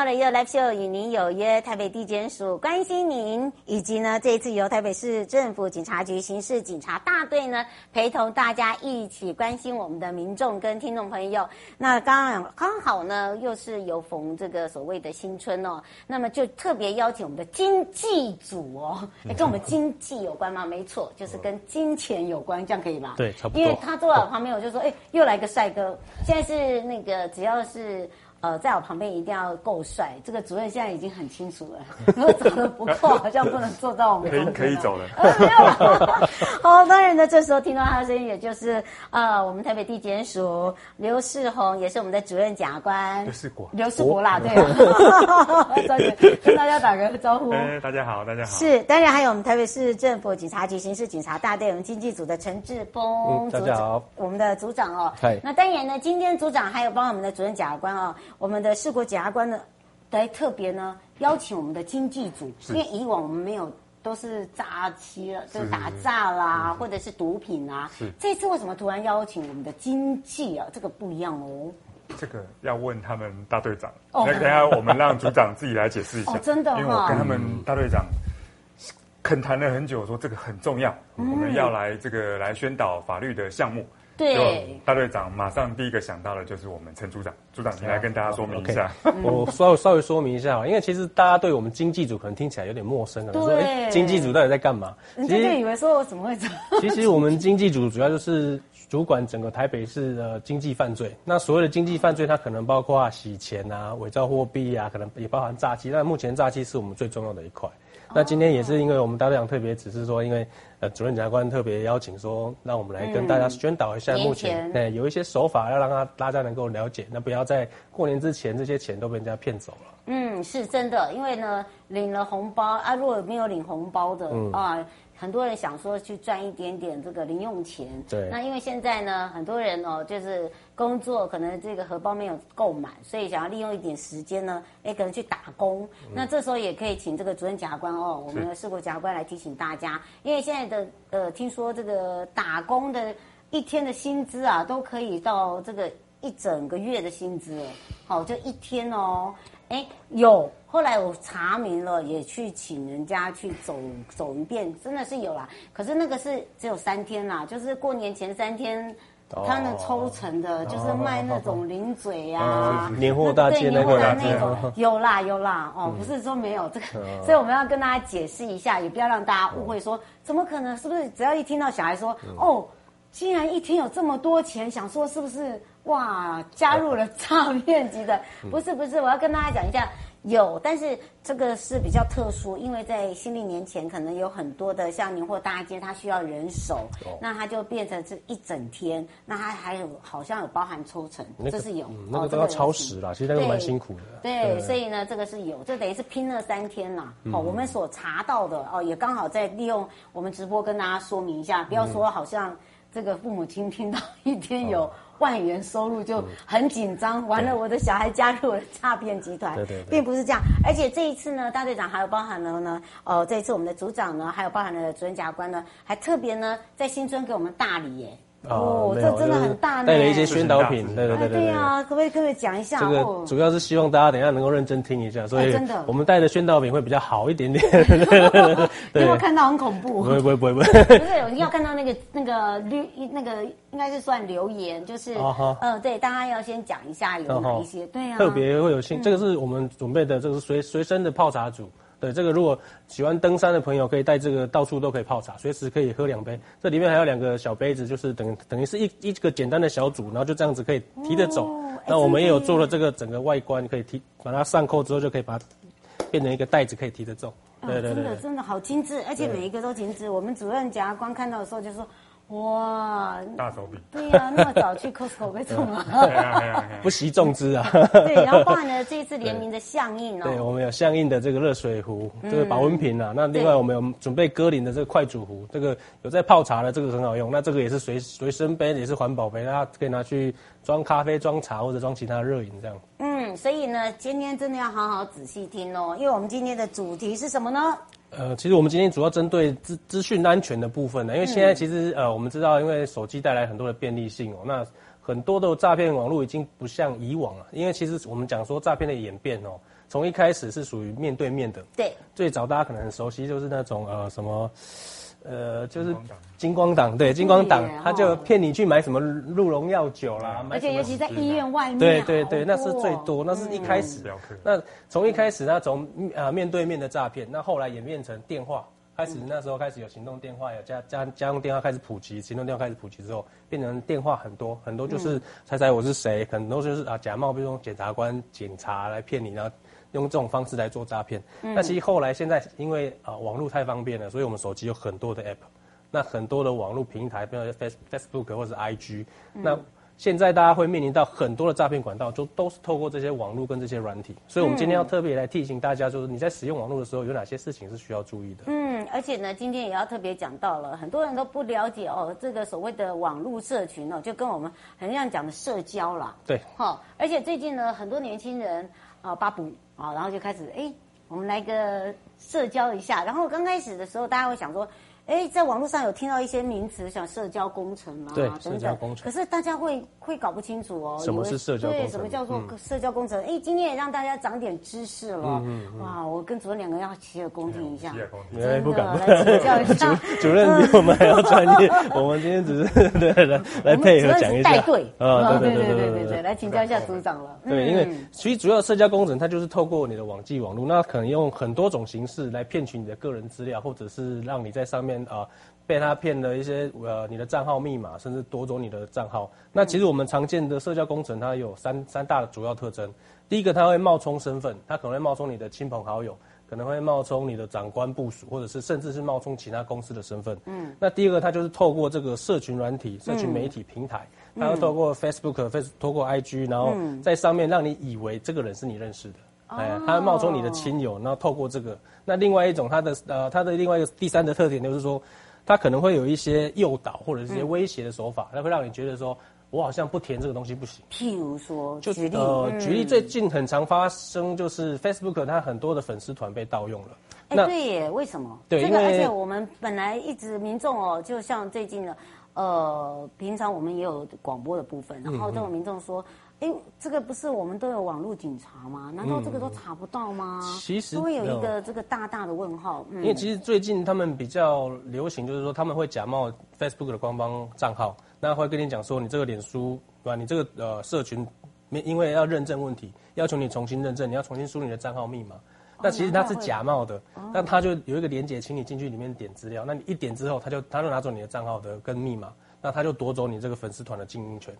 到了一个 live show，与您有约。台北地检署关心您，以及呢，这一次由台北市政府警察局刑事警察大队呢陪同大家一起关心我们的民众跟听众朋友。那刚刚好呢，又是有逢这个所谓的新春哦，那么就特别邀请我们的经济组哦，哎，跟我们经济有关吗？没错，就是跟金钱有关，这样可以吗？对，差不多。因为他坐在我旁边，我就说，哎，又来个帅哥。现在是那个，只要是。呃，在我旁边一定要够帅。这个主任现在已经很清楚了，如果长得不够，好像不能做到我们。可以可以走了。呃、没有了。好，当然呢，这时候听到他的声音，也就是呃，我们台北地检署刘世宏，也是我们的主任检察官。刘世国。刘世国啦，对。跟大家打个招呼。哎，大家好，大家好。是，当然还有我们台北市政府警察局刑事警察大队我们经济组的陈志峰组长。我们的组长哦。嗨。那当然呢，今天组长还有帮我们的主任检察官哦。我们的世国检察官呢，来特别呢邀请我们的经济组，因为以往我们没有都是诈欺了，就是打诈啦，或者是毒品啊。是这次为什么突然邀请我们的经济啊？这个不一样哦。这个要问他们大队长。哦。等下我们让组长自己来解释一下。哦，真的。因为我跟他们大队长 恳谈了很久，说这个很重要，我们要来这个来宣导法律的项目。对，大队长马上第一个想到的就是我们陈组长，组长你来跟大家说明一下。Okay. 我稍微稍微说明一下，因为其实大家对我们经济组可能听起来有点陌生，可能说哎，经济组到底在干嘛？人家就以为说我怎么会这样？其实我们经济组主要就是主管整个台北市的经济犯罪。那所谓的经济犯罪，它可能包括洗钱啊、伪造货币啊，可能也包含诈欺。但目前诈欺是我们最重要的一块。那今天也是因为我们大队长特别只是说，因为呃主任检察官特别邀请说，让我们来跟大家宣导一下目前哎、嗯、有一些手法要让他大家能够了解，那不要在过年之前这些钱都被人家骗走了。嗯，是真的，因为呢领了红包啊，如果没有领红包的、嗯、啊。很多人想说去赚一点点这个零用钱，对。那因为现在呢，很多人哦，就是工作可能这个荷包没有够满，所以想要利用一点时间呢，哎，可能去打工。嗯、那这时候也可以请这个主任检察官哦，我们的世国检察官来提醒大家，因为现在的呃，听说这个打工的一天的薪资啊，都可以到这个一整个月的薪资，好，就一天哦。哎，有。后来我查明了，也去请人家去走走一遍，真的是有啦。可是那个是只有三天啦，就是过年前三天，他们抽成的，就是卖那种零嘴啊，年货大街那个那种，有啦有啦哦，不是说没有这个，所以我们要跟大家解释一下，也不要让大家误会说，怎么可能？是不是只要一听到小孩说哦，竟然一天有这么多钱，想说是不是哇加入了诈骗集的？不是不是，我要跟大家讲一下。有，但是这个是比较特殊，因为在新历年前可能有很多的像年货大街，它需要人手，哦、那它就变成是一整天，那它还有好像有包含抽成，这、是有，嗯、那个都要超时啦，其实那个蛮辛苦的。对，所以呢，这个是有，这等于是拼了三天啦。好、哦，我们所查到的哦，也刚好在利用我们直播跟大家说明一下，不要说好像这个父母亲听到一天有。哦万元收入就很紧张，完了我的小孩加入了诈骗集团，并不是这样。而且这一次呢，大队长还有包含了呢，呃，这一次我们的组长呢，还有包含了主任检察官呢，还特别呢在新春给我们大礼耶。哦，这真的很大呢，带了一些宣导品，对对对对。对啊，可不可以可不可以讲一下？这个主要是希望大家等一下能够认真听一下，所以真的，我们带的宣导品会比较好一点点。有没有看到很恐怖？不会不会不会不会。不是，你要看到那个那个绿那个应该是算留言，就是嗯对，大家要先讲一下有哪一些，对啊。特别会有兴，这个是我们准备的，这个是随随身的泡茶组。对，这个如果喜欢登山的朋友，可以带这个到处都可以泡茶，随时可以喝两杯。这里面还有两个小杯子，就是等等于是一一个简单的小组，然后就这样子可以提着走。哦、那我们也有做了这个整个外观，可以提把它上扣之后就可以把它变成一个袋子可以提着走。对对对，真的真的好精致，而且每一个都精致。我们主任检察官看到的时候就说。哇，大手笔！对呀、啊，那么早去 Costco 被种了，不惜重资啊！对，然后包含了这一次联名的相印哦。对，我们有相印的这个热水壶，这个保温瓶啊。嗯、那另外我们有准备歌林的这个快煮壶，这个有在泡茶的，这个很好用。那这个也是随随身杯，也是环保杯，大家可以拿去装咖啡、装茶或者装其他热饮这样。嗯，所以呢，今天真的要好好仔细听哦，因为我们今天的主题是什么呢？呃，其实我们今天主要针对资资讯安全的部分呢，因为现在其实呃，我们知道，因为手机带来很多的便利性哦，那很多的诈骗网络已经不像以往了，因为其实我们讲说诈骗的演变哦，从一开始是属于面对面的，对，最早大家可能很熟悉就是那种呃什么。呃，就是金光党，对，金光党，他就骗你去买什么鹿茸药酒啦，而且尤其在医院外面，对对对，那是最多，那是一开始。那从一开始，那从呃面对面的诈骗，那后来演变成电话，开始那时候开始有行动电话，有家家家用电话开始普及，行动电话开始普及之后，变成电话很多很多，就是猜猜我是谁，很多就是啊假冒，比如说检察官、警察来骗你，然后。用这种方式来做诈骗，那其实后来现在因为啊网络太方便了，所以我们手机有很多的 app，那很多的网络平台，比如说 face Facebook 或者是 IG，那现在大家会面临到很多的诈骗管道，就都是透过这些网络跟这些软体，所以我们今天要特别来提醒大家，就是你在使用网络的时候有哪些事情是需要注意的。嗯，而且呢，今天也要特别讲到了，很多人都不了解哦，这个所谓的网络社群哦，就跟我们很像讲的社交啦。对，好，而且最近呢，很多年轻人啊，八补。啊，然后就开始，哎，我们来个社交一下。然后刚开始的时候，大家会想说。哎，在网络上有听到一些名词，像社交工程啊，对，等等社交工程。可是大家会会搞不清楚哦，什么是社交工程？对，什么叫做社交工程？哎、嗯，今天也让大家长点知识了。嗯嗯。哇，我跟主任两个要洗耳恭听一下。洗耳恭听。哎，不敢。来请教一下。主主任比我们还要专业。我们今天只是 对来来配合讲一下。带队。啊，对对对对对对。来请教一下组长了。对，因为其实主要社交工程，它就是透过你的网际网络，那可能用很多种形式来骗取你的个人资料，或者是让你在上面啊。被他骗了一些呃，你的账号密码，甚至夺走你的账号。那其实我们常见的社交工程，它有三三大的主要特征。第一个，它会冒充身份，它可能会冒充你的亲朋好友，可能会冒充你的长官部属，或者是甚至是冒充其他公司的身份。嗯。那第二个，它就是透过这个社群软体、社群媒体平台，它会透过 Facebook、Face，透过 IG，然后在上面让你以为这个人是你认识的。哎，它会冒充你的亲友，然后透过这个。那另外一种，他的呃，他的另外一个第三的特点就是说。他可能会有一些诱导或者是一些威胁的手法，那、嗯、会让你觉得说，我好像不填这个东西不行。譬如说，就举例，呃，举例最近很常发生就是 Facebook 它很多的粉丝团被盗用了。哎、欸，对耶，为什么？对，这个而且我们本来一直民众哦，就像最近的，呃，平常我们也有广播的部分，然后这种民众说。哎，这个不是我们都有网络警察吗？难道这个都查不到吗？嗯、其实都会有一个这个大大的问号。嗯、因为其实最近他们比较流行，就是说他们会假冒 Facebook 的官方账号，那会跟你讲说，你这个脸书对吧？你这个呃社群，因为要认证问题，要求你重新认证，你要重新输入你的账号密码。哦、那其实他是假冒的，那、哦、他就有一个连接，请你进去里面点资料。那你一点之后，他就他就拿走你的账号的跟密码，那他就夺走你这个粉丝团的经营权。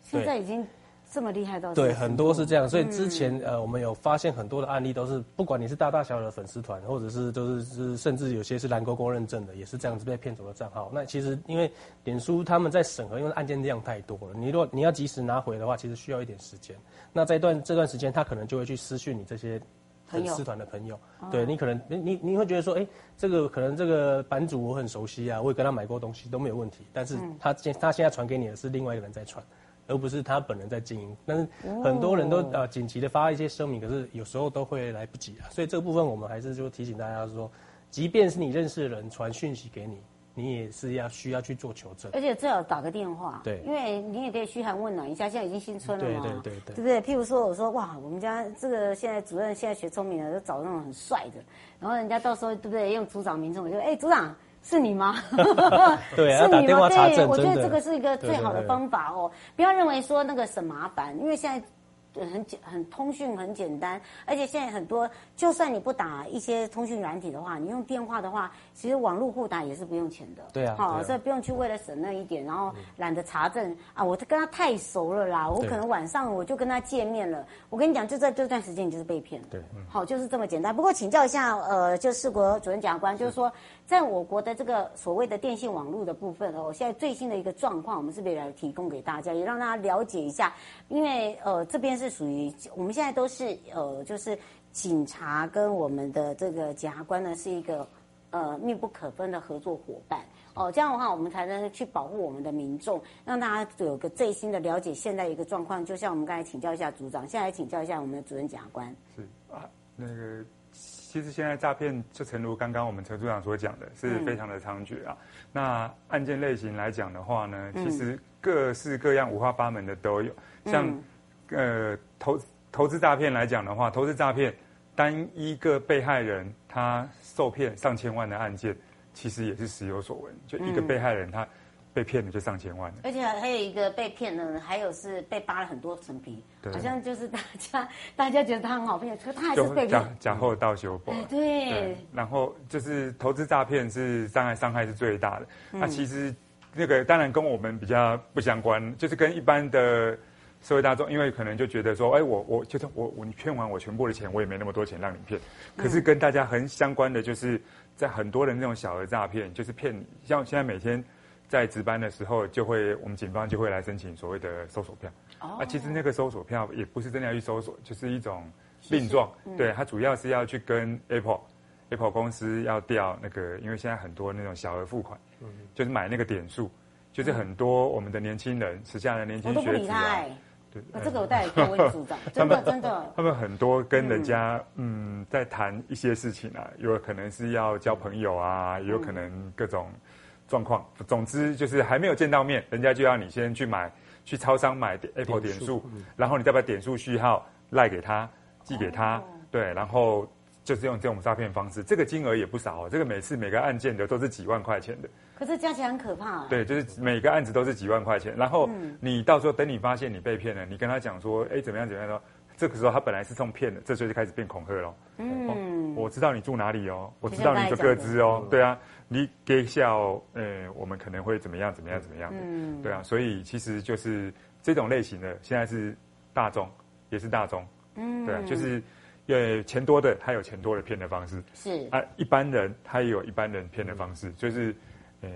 现在已经。这么厉害到对，很多是这样，所以之前、嗯、呃，我们有发现很多的案例都是，不管你是大大小小的粉丝团，或者是都是是，甚至有些是蓝勾勾认证的，也是这样子被骗走的账号。那其实因为脸书他们在审核，因为案件量太多了，你如果你要及时拿回的话，其实需要一点时间。那这段这段时间，他可能就会去私讯你这些粉丝团的朋友，朋友对你可能你你你会觉得说，哎，这个可能这个版主我很熟悉啊，我也跟他买过东西都没有问题，但是他现他现在传给你的是另外一个人在传。而不是他本人在经营，但是很多人都呃紧急的发一些声明，可是有时候都会来不及啊。所以这个部分我们还是就提醒大家说，即便是你认识的人传讯息给你，你也是要需要去做求证，而且最好打个电话，对，因为你也可以嘘寒问暖一下。现在已经新春了嘛，对对对对，对不对？譬如说我说哇，我们家这个现在主任现在学聪明了，就找那种很帅的，然后人家到时候对不对？用组长名称，我就哎组长。是你吗？对，是你吗？对，的我觉得这个是一个最好的方法哦。不要认为说那个省麻烦，因为现在很简很通讯很简单，而且现在很多，就算你不打一些通讯软体的话，你用电话的话，其实网络互打也是不用钱的。对啊，好，所以不用去为了省那一点，然后懒得查证啊，我跟他太熟了啦，我可能晚上我就跟他见面了。我跟你讲，就在这段时间你就是被骗了。对，好，就是这么简单。不过请教一下，呃，就士国主任检察官，就是说，在我国的这个所谓的电信网络的部分哦，现在最新的一个状况，我们是不是来提供给大家，也让大家了解一下？因为呃，这边是属于我们现在都是呃，就是警察跟我们的这个检察官呢，是一个呃密不可分的合作伙伴哦。这样的话，我们才能去保护我们的民众，让大家有个最新的了解现在一个状况。就像我们刚才请教一下组长，现在请教一下我们的主任检察官。是啊，那个。其实现在诈骗就诚如刚刚我们陈组长所讲的，是非常的猖獗啊。嗯、那案件类型来讲的话呢，其实各式各样、五花八门的都有。像、嗯、呃投投资诈骗来讲的话，投资诈骗单一个被害人他受骗上千万的案件，其实也是时有所闻。就一个被害人他。被骗了就上千万，而且还有一个被骗的，还有是被扒了很多层皮，好像就是大家大家觉得他很好骗，可他还是被骗。假货到修补。对，对。然后就是投资诈骗是伤害伤害是最大的。那、嗯啊、其实那个当然跟我们比较不相关，就是跟一般的社会大众，因为可能就觉得说，哎，我我就是我我你骗完我全部的钱，我也没那么多钱让你骗。可是跟大家很相关的，就是在很多人那种小额诈骗，就是骗你，像现在每天。在值班的时候，就会我们警方就会来申请所谓的搜索票。Oh. 啊，其实那个搜索票也不是真的要去搜索，就是一种令状。嗯、对，它主要是要去跟 Apple Apple 公司要调那个，因为现在很多那种小额付款，嗯、就是买那个点数，就是很多我们的年轻人，时下的年轻学子啊，对，这个我带给我组长，真的真的，他们很多跟人家嗯，嗯在谈一些事情啊，有可能是要交朋友啊，也有可能各种。状况，总之就是还没有见到面，人家就要你先去买，去超商买 Apple 点数，然后你再把点数序号赖给他，寄给他，对，然后就是用这种诈骗方式，这个金额也不少哦，这个每次每个案件的都是几万块钱的。可是加起来很可怕。对，就是每个案子都是几万块钱，然后你到时候等你发现你被骗了，你跟他讲说，哎，怎么样怎么样说，这个时候他本来是送骗的，这时候就开始变恐吓了。嗯，我知道你住哪里哦，我知道你的个资哦，对啊。你给笑，呃，我们可能会怎么样？怎么样？怎么样对啊，所以其实就是这种类型的，现在是大众，也是大众，嗯，对啊，就是，呃，钱多的他有钱多的骗的方式，是啊，一般人他也有一般人骗的方式，就是，呃。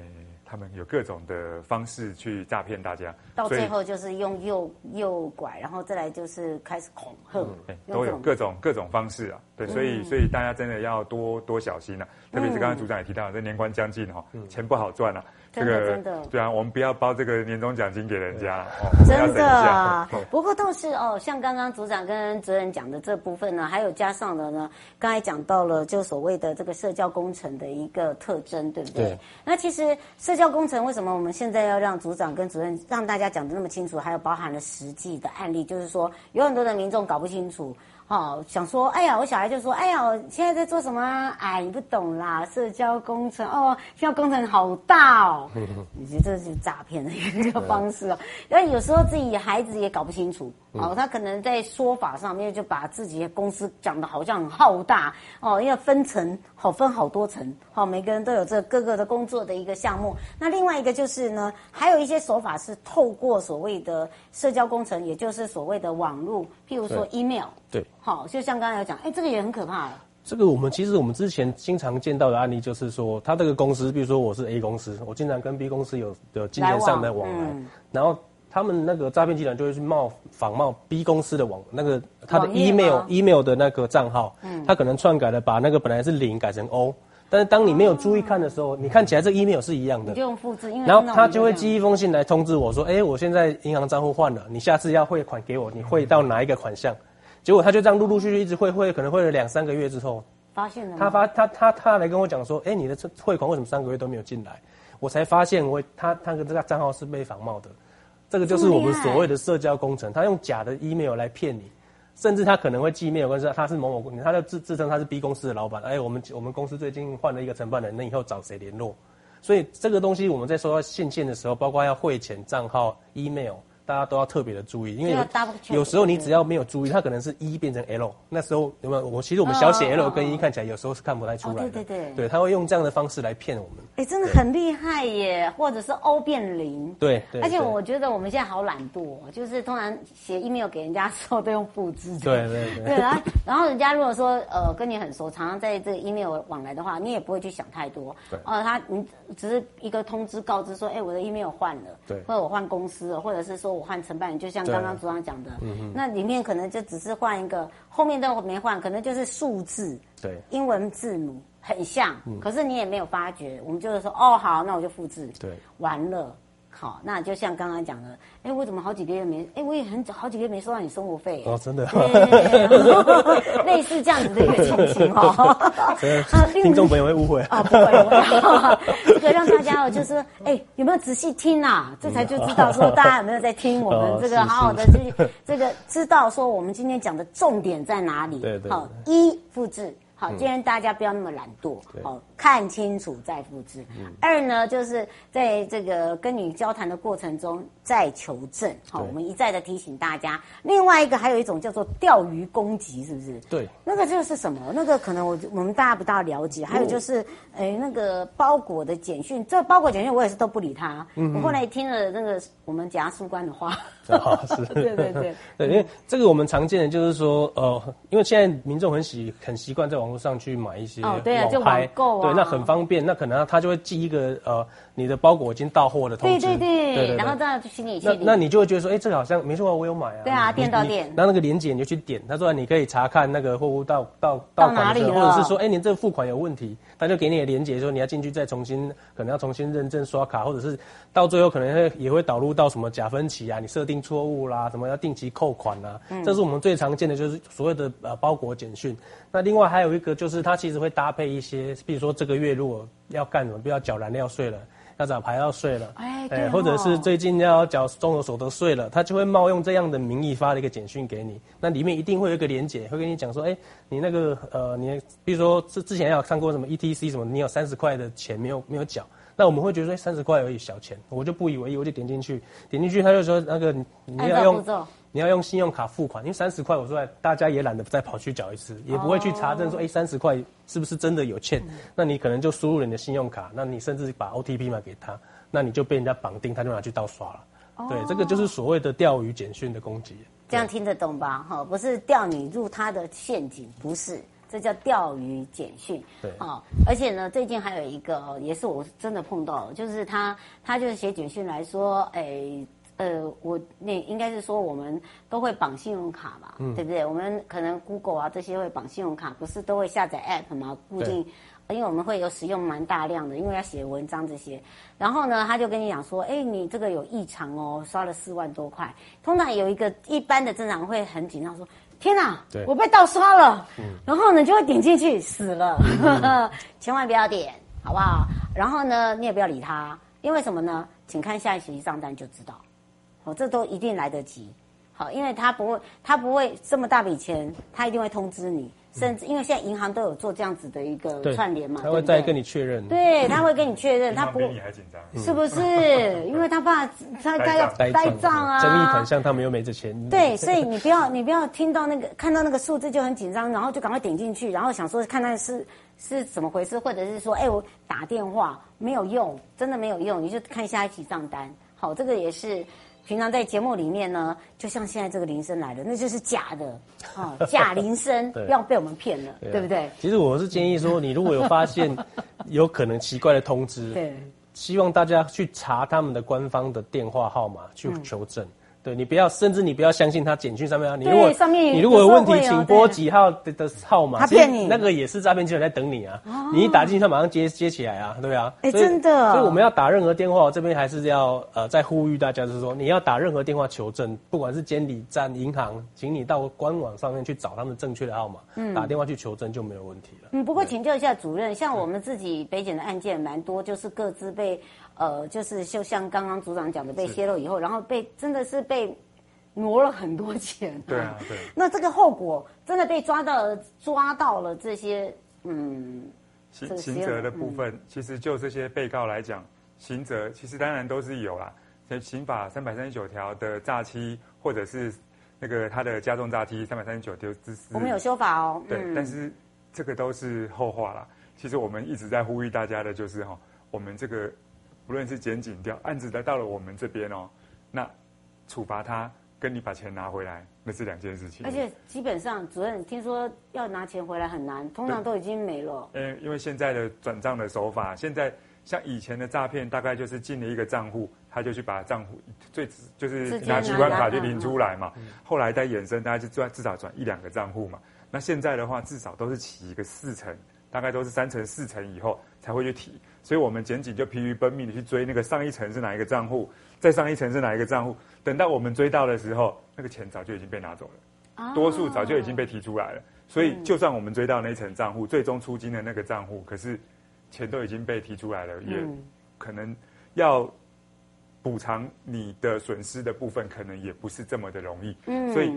他们有各种的方式去诈骗大家，到最后就是用诱诱拐，然后再来就是开始恐吓，嗯、都有各种各种方式啊。对，所以所以大家真的要多多小心啊。特别是刚刚组长也提到，这年关将近哈，钱不好赚啊。这个真的对啊，我们不要包这个年终奖金给人家哦。真的，不过倒是哦，像刚刚组长跟主任讲的这部分呢，还有加上了呢，刚才讲到了就所谓的这个社交工程的一个特征，对不对？对。那其实社交工程为什么我们现在要让组长跟主任让大家讲的那么清楚，还有包含了实际的案例，就是说有很多的民众搞不清楚。好，想说，哎呀，我小孩就说，哎呀，我现在在做什么？哎，你不懂啦，社交工程哦，社交工程好大哦，你觉得这是诈骗的一个方式哦。因为有时候自己孩子也搞不清楚，哦，他可能在说法上面就把自己的公司讲的好像很浩大哦，因为分层，好分好多层，好，每个人都有这各个的工作的一个项目。那另外一个就是呢，还有一些手法是透过所谓的社交工程，也就是所谓的网络，譬如说 email。对，好，就像刚才有讲，哎，这个也很可怕。这个我们其实我们之前经常见到的案例，就是说，他这个公司，比如说我是 A 公司，我经常跟 B 公司有有金钱上的往来，然后他们那个诈骗集团就会去冒仿冒 B 公司的网那个他的 email email 的那个账号，嗯，他可能篡改了，把那个本来是零改成 O，但是当你没有注意看的时候，哦、你看起来这 email 是一样的，你就用复制，因为然后他就会寄一封信来通知我说，哎，我现在银行账户换了，你下次要汇款给我，你汇到哪一个款项？结果他就这样陆陆续续一直汇汇，可能汇了两三个月之后，发现了。他发他他他来跟我讲说，哎，你的这汇款为什么三个月都没有进来？我才发现我他他的这个账号是被仿冒的，这个就是我们所谓的社交工程。他用假的 email 来骗你，甚至他可能会寄 email 跟说他是某某公司，他就自自称他是 B 公司的老板。哎，我们我们公司最近换了一个承办人，那以后找谁联络？所以这个东西我们在收到信件的时候，包括要汇钱账号、email。大家都要特别的注意，因为有时候你只要没有注意，它可能是 E 变成 L，那时候有没有？我其实我们小写 L 跟 E 看起来有时候是看不太出来的。对对对，对，他会用这样的方式来骗我们。哎，真的很厉害耶！或者是 O 变零。对对。而且我觉得我们现在好懒惰，就是通常写 email 给人家的时候都用复制。对对对。对，然后然后人家如果说呃跟你很熟，常常在这个 email 往来的话，你也不会去想太多。对。哦，他你只是一个通知告知说，哎，我的 email 换了。对。或者我换公司了，或者是说我换承办人，就像刚刚组长讲的，嗯，那里面可能就只是换一个，后面都没换，可能就是数字，对，英文字母很像，嗯，可是你也没有发觉，我们就是说，哦，好，那我就复制，对，完了。好，那就像刚刚讲的，哎，我怎么好几个月没？哎，我也很好几个月没收到你生活费哦，真的，类似这样子的一个情形哦。听众朋友会误会啊，不会，这个让大家哦，就是哎，有没有仔细听啊？这才就知道说大家有没有在听我们这个好好的这这个知道说我们今天讲的重点在哪里？对对，好，一复制。好，今天大家不要那么懒惰，好，看清楚再复制。二呢，就是在这个跟你交谈的过程中再求证。好，我们一再的提醒大家。另外一个还有一种叫做钓鱼攻击，是不是？对，那个就是什么？那个可能我我们大家不大了解。还有就是，哎，那个包裹的简讯，这包裹简讯我也是都不理他。我后来听了那个我们检察官的话。是，对对对 对，因为这个我们常见的就是说，呃，因为现在民众很习很习惯在网。网络上去买一些网拍，对，那很方便。那可能他就会寄一个呃，你的包裹已经到货的通知，对对对，然后这样去心里去。那你就会觉得说，哎，这个好像没错啊，我有买啊。对啊，店到店。那那个链接你就去点，他说你可以查看那个货物到到到哪里，或者是说，哎，你这个付款有问题，他就给你的链接说你要进去再重新，可能要重新认证刷卡，或者是到最后可能会也会导入到什么假分期啊，你设定错误啦，什么要定期扣款啊，这是我们最常见的就是所谓的呃包裹简讯。那另外还有一个就是，它其实会搭配一些，比如说这个月如果要干什么，比如要缴燃料税了，要缴牌照税了，哎，对，或者是最近要缴综合所得税了，他就会冒用这样的名义发了一个简讯给你。那里面一定会有一个连结，会跟你讲说，哎，你那个呃，你比如说之之前有看过什么 ETC 什么，你有三十块的钱没有没有缴，那我们会觉得说三十块而已小钱，我就不以为意，我就点进去，点进去他就说那个你要用。你要用信用卡付款，因为三十块，我说大家也懒得再跑去缴一次，也不会去查证说，哎，三十块是不是真的有欠？那你可能就输入了你的信用卡，那你甚至把 OTP 码给他，那你就被人家绑定，他就拿去盗刷了。对，这个就是所谓的钓鱼简讯的攻击。这样听得懂吧？哈，不是钓你入他的陷阱，不是，这叫钓鱼简讯。对，啊，而且呢，最近还有一个，也是我真的碰到，就是他，他就是写简讯来说，哎。呃，我那应该是说我们都会绑信用卡吧，嗯、对不对？我们可能 Google 啊这些会绑信用卡，不是都会下载 App 吗？固定，因为我们会有使用蛮大量的，因为要写文章这些。然后呢，他就跟你讲说，哎，你这个有异常哦，刷了四万多块。通常有一个一般的正常会很紧张，说天哪，对我被盗刷了。嗯、然后呢，就会点进去，死了，嗯、千万不要点，好不好？然后呢，你也不要理他，因为什么呢？请看下一期账单就知道。哦，这都一定来得及，好，因为他不会，他不会这么大笔钱，他一定会通知你，甚至因为现在银行都有做这样子的一个串联嘛，他会再跟你确认，对，他会跟你确认，他不会，是不是？因为他怕他他要呆账啊，争议款项他们又没这钱，对，所以你不要你不要听到那个看到那个数字就很紧张，然后就赶快点进去，然后想说看看是是怎么回事，或者是说，哎，我打电话没有用，真的没有用，你就看下一期账单，好，这个也是。平常在节目里面呢，就像现在这个铃声来了，那就是假的，啊，假铃声，不要被我们骗了，对，对不对？其实我是建议说，你如果有发现有可能奇怪的通知，对，希望大家去查他们的官方的电话号码去求证。嗯对，你不要，甚至你不要相信他简讯上面啊。你如果上面你如果有问题，请拨几号的的号码。他骗你，那个也是诈骗集团在等你啊。你一打进去，他马上接接起来啊，对啊。哎，真的。所以我们要打任何电话，这边还是要呃再呼吁大家，就是说你要打任何电话求证，不管是监理站、银行，请你到官网上面去找他们正确的号码，嗯，打电话去求证就没有问题了。嗯，不过请教一下主任，像我们自己北检的案件蛮多，就是各自被呃，就是就像刚刚组长讲的，被泄露以后，然后被真的是被。挪了很多钱，啊，对啊，对。那这个后果真的被抓到了，抓到了这些，嗯，刑刑责的部分，嗯、其实就这些被告来讲，刑责其实当然都是有啦。在刑法三百三十九条的诈欺，或者是那个他的加重诈欺三百三十九条之四，我们有修法哦。对，但是这个都是后话啦。其实我们一直在呼吁大家的就是哈，我们这个不论是检警调案子来到了我们这边哦，那处罚他。跟你把钱拿回来，那是两件事情。而且基本上，主任听说要拿钱回来很难，通常都已经没了。嗯，因为现在的转账的手法，现在像以前的诈骗，大概就是进了一个账户，他就去把账户最就是拿取款卡就领出来嘛。后来再衍生，大概就赚至少转一两个账户嘛。那现在的话，至少都是起一个四成，大概都是三成四成以后才会去提。所以我们检警就疲于奔命的去追那个上一层是哪一个账户，再上一层是哪一个账户。等到我们追到的时候，那个钱早就已经被拿走了，多数早就已经被提出来了。所以，就算我们追到那一层账户，最终出金的那个账户，可是钱都已经被提出来了，也可能要补偿你的损失的部分，可能也不是这么的容易。嗯，所以，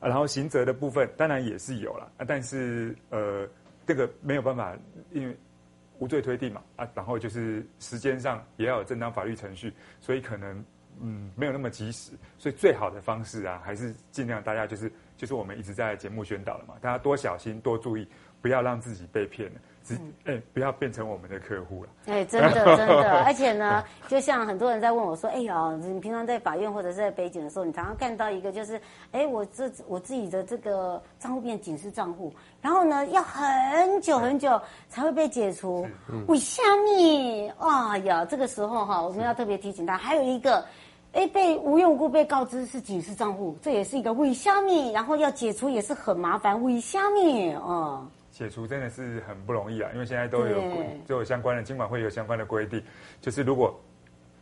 然后刑责的部分当然也是有了啊，但是呃，这个没有办法，因为无罪推定嘛啊，然后就是时间上也要有正当法律程序，所以可能。嗯，没有那么及时，所以最好的方式啊，还是尽量大家就是就是我们一直在节目宣导了嘛，大家多小心，多注意，不要让自己被骗了，只哎、欸、不要变成我们的客户了。哎、欸，真的真 的，而且呢，就像很多人在问我说，哎、欸、呀，你平常在法院或者是在北检的时候，你常常看到一个就是，哎、欸，我这我自己的这个账户变警示账户，然后呢要很久很久才会被解除，为什么？哎呀，这个时候哈，我们要特别提醒他，还有一个。哎，被无缘无故被告知是警示账户，这也是一个伪虾米，然后要解除也是很麻烦，伪虾米哦。解除真的是很不容易啊，因为现在都有都有相关的，金管会有相关的规定，就是如果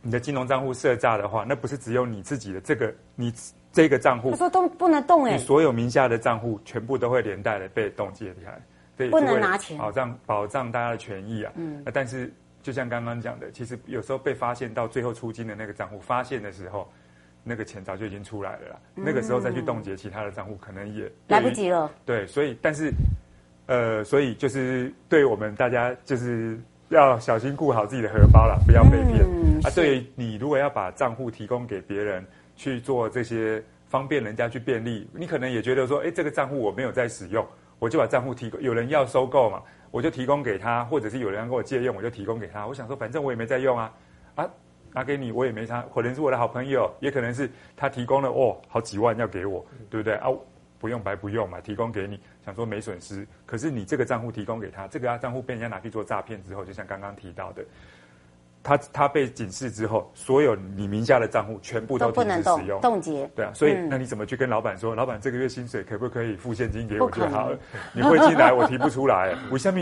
你的金融账户设诈的话，那不是只有你自己的这个你这个账户，他说都不能动哎，你所有名下的账户全部都会连带的被冻结起来，对，不能拿钱，保障保障大家的权益啊，嗯，但是。就像刚刚讲的，其实有时候被发现到最后出金的那个账户发现的时候，那个钱早就已经出来了啦。嗯、那个时候再去冻结其他的账户，可能也来不及了。对，所以但是，呃，所以就是对我们大家就是要小心顾好自己的荷包啦，不要被骗。嗯、啊，对于你如果要把账户提供给别人去做这些方便人家去便利，你可能也觉得说，哎，这个账户我没有在使用，我就把账户提供，有人要收购嘛。我就提供给他，或者是有人要跟我借用，我就提供给他。我想说，反正我也没在用啊，啊，拿给你我也没差，可能是我的好朋友，也可能是他提供了哦，好几万要给我，对不对啊？不用白不用嘛，提供给你，想说没损失。可是你这个账户提供给他，这个账户被人家拿去做诈骗之后，就像刚刚提到的。他他被警示之后，所有你名下的账户全部都停止使用，冻结。对啊，所以、嗯、那你怎么去跟老板说？老板这个月薪水可不可以付现金给我就好了？你汇进来我提不出来，为什么？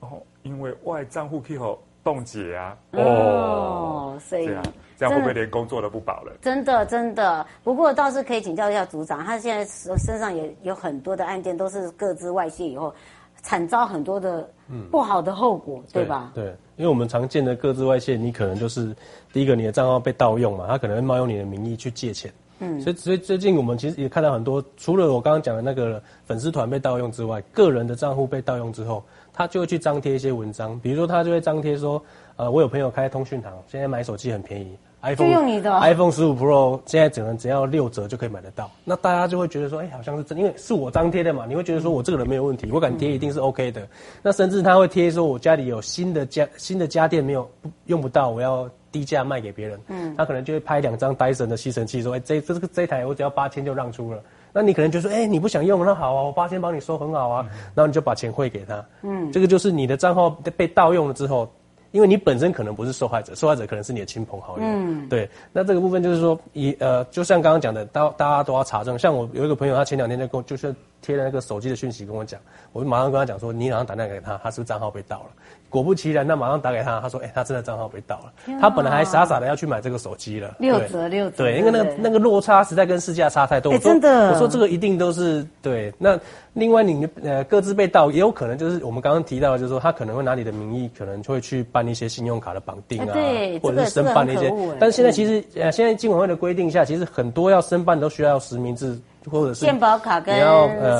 哦，因为外账户可以冻结啊。哦，所以这样会不会连工作都不保了？真的真的。不过倒是可以请教一下组长，他现在身上也有很多的案件都是各自外泄以后。惨遭很多的不好的后果，嗯、对吧？对，因为我们常见的各自外泄，你可能就是第一个，你的账号被盗用嘛，他可能会冒用你的名义去借钱。嗯，所以所以最近我们其实也看到很多，除了我刚刚讲的那个粉丝团被盗用之外，个人的账户被盗用之后，他就会去张贴一些文章，比如说他就会张贴说，呃，我有朋友开通讯行，现在买手机很便宜。iPhone 用你的 iPhone 十五 Pro 现在只能只要六折就可以买得到，那大家就会觉得说，哎、欸，好像是真，因为是我张贴的嘛，你会觉得说我这个人没有问题，我敢贴一定是 OK 的。那甚至他会贴说，我家里有新的家新的家电没有用不到，我要低价卖给别人。嗯，他可能就会拍两张 Dyson 的吸尘器，说，哎、欸，这这个这台我只要八千就让出了。那你可能就说，哎、欸，你不想用，那好啊，我八千帮你收很好啊，然后你就把钱汇给他。嗯，这个就是你的账号被盗用了之后。因为你本身可能不是受害者，受害者可能是你的亲朋好友。嗯，对。那这个部分就是说，以呃，就像刚刚讲的，大大家都要查证。像我有一个朋友，他前两天就跟我就是贴了那个手机的讯息跟我讲，我就马上跟他讲说，你马上打电话给他，他是不是账号被盗了？果不其然，那马上打给他，他说，哎、欸，他真的账号被盗了。啊、他本来还傻傻的要去买这个手机了。六折六折。对，因为那个那个落差实在跟市价差太多。真的。我说这个一定都是对。那另外你呃各自被盗，也有可能就是我们刚刚提到的，就是说他可能会拿你的名义，可能就会去办一些信用卡的绑定啊，对或者是申办的一些。但是现在其实呃现在金管会的规定下，其实很多要申办都需要实名制或者是健保卡跟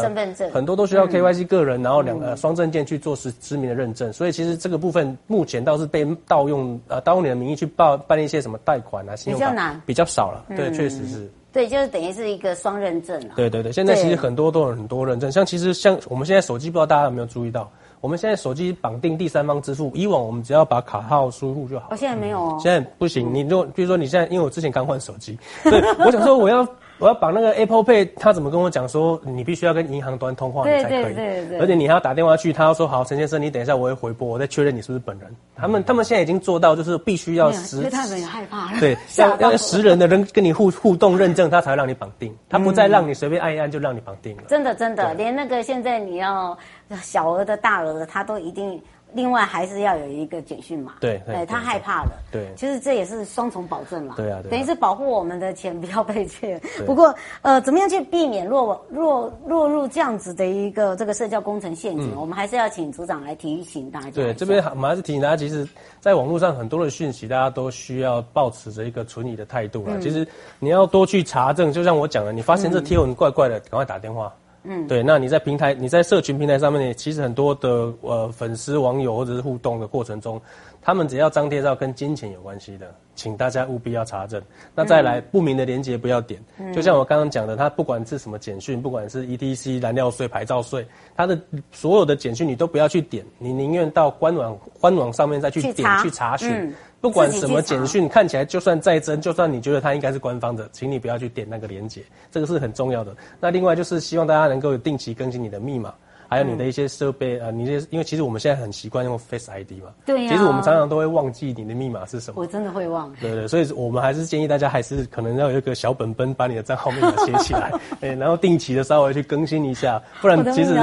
身份证，很多都需要 KYC 个人，然后两呃双证件去做实知名的认证。所以其实这个部分目前倒是被盗用呃盗用你的名义去办办一些什么贷款啊，信用卡比较难，比较少了。对，确实是。对，就是等于是一个双认证了。对对对，现在其实很多都有很多认证，像其实像我们现在手机，不知道大家有没有注意到，我们现在手机绑定第三方支付，以往我们只要把卡号输入就好。哦，现在没有哦。现在不行，你如果比如说你现在，因为我之前刚换手机，对，我想说我要。我要绑那个 Apple Pay，他怎么跟我讲说，你必须要跟银行端通话你才可以，对对对。对，而且你还要打电话去，他要说好，陈先生，你等一下我会回拨，我再确认你是不是本人。他们他们现在已经做到，就是必须要 实，因为他们也害怕了，对，要要实人的人跟你互互动认证，他才会让你绑定，他不再让你随便按一按就让你绑定了。真的真的，连那个现在你要小额的大额的，他都一定。另外还是要有一个简讯码，对，对，他害怕了，对，其实这也是双重保证了，对啊，等于是保护我们的钱不要被 窃。不过，呃，怎么样去避免落落落入这样子的一个这个社交工程陷阱？我们还是要请组长来提醒大家。对，这边我们还是提醒大家，其实，在网络上很多的讯息，大家都需要保持着一个存疑的态度了。其实你要多去查证，就像我讲的，你发现这贴文怪怪的，赶快打电话。嗯，对，那你在平台，你在社群平台上面，其实很多的呃粉丝、网友或者是互动的过程中，他们只要张贴到跟金钱有关系的，请大家务必要查证。那再来，不明的连接不要点。嗯、就像我刚刚讲的，它不管是什么简讯，不管是 ETC 燃料税、牌照税，它的所有的简讯你都不要去点，你宁愿到官网官网上面再去点去查，去查询。嗯不管什么简讯，看起来就算再真，就算你觉得它应该是官方的，请你不要去点那个连接，这个是很重要的。那另外就是希望大家能够定期更新你的密码。还有你的一些设备，呃，你这因为其实我们现在很习惯用 Face ID 嘛，对呀。其实我们常常都会忘记你的密码是什么。我真的会忘。对对，所以我们还是建议大家还是可能要有一个小本本，把你的账号密码写起来，哎，然后定期的稍微去更新一下，不然其实，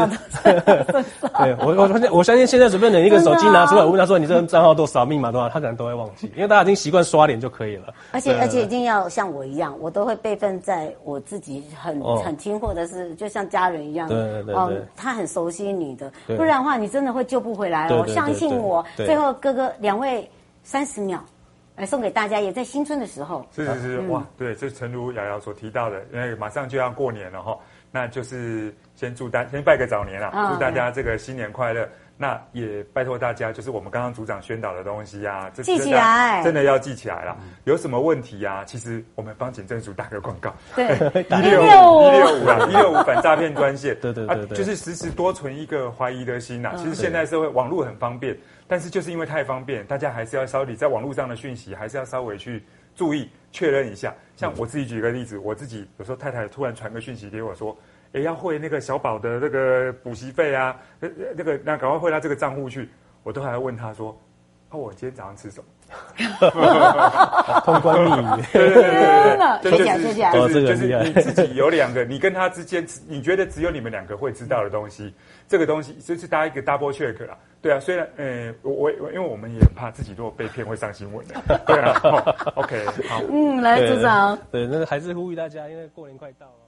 对我我相信我相信现在随便哪一个手机拿出来，我问他说你这个账号多少密码多少，他可能都会忘记，因为大家已经习惯刷脸就可以了。而且而且一定要像我一样，我都会备份在我自己很很听或者是就像家人一样，对对对，他很熟悉你的。不然的话，你真的会救不回来哦。相信我，最后哥哥两位三十秒，来送给大家，也在新春的时候。是是是，哇，对，这诚如瑶瑶所提到的，因为马上就要过年了哈，那就是先祝大先拜个早年啊，祝大家这个新年快乐。那也拜托大家，就是我们刚刚组长宣导的东西啊，记起来，真的要记起来了。有什么问题啊？其实我们帮警政署打个广告，对，一六五一六五啊，一六五反诈骗专线，对对对对，就是时时多存一个怀疑的心呐。其实现在社会网络很方便，但是就是因为太方便，大家还是要稍微在网络上的讯息，还是要稍微去注意确认一下。像我自己举个例子，我自己有时候太太突然传个讯息给我说。也要汇那个小宝的那个补习费啊，那那个那赶快汇到这个账户去，我都还要问他说，哦，我今天早上吃什么？通关密语，对对对对对，就是就是就是你自己有两个，你跟他之间，你觉得只有你们两个会知道的东西，这个东西就是搭一个 double check 啦。对啊，虽然呃，我我因为我们也很怕自己如果被骗会上新闻的。对啊，OK，好，嗯，来组长，对，那个还是呼吁大家，因为过年快到了。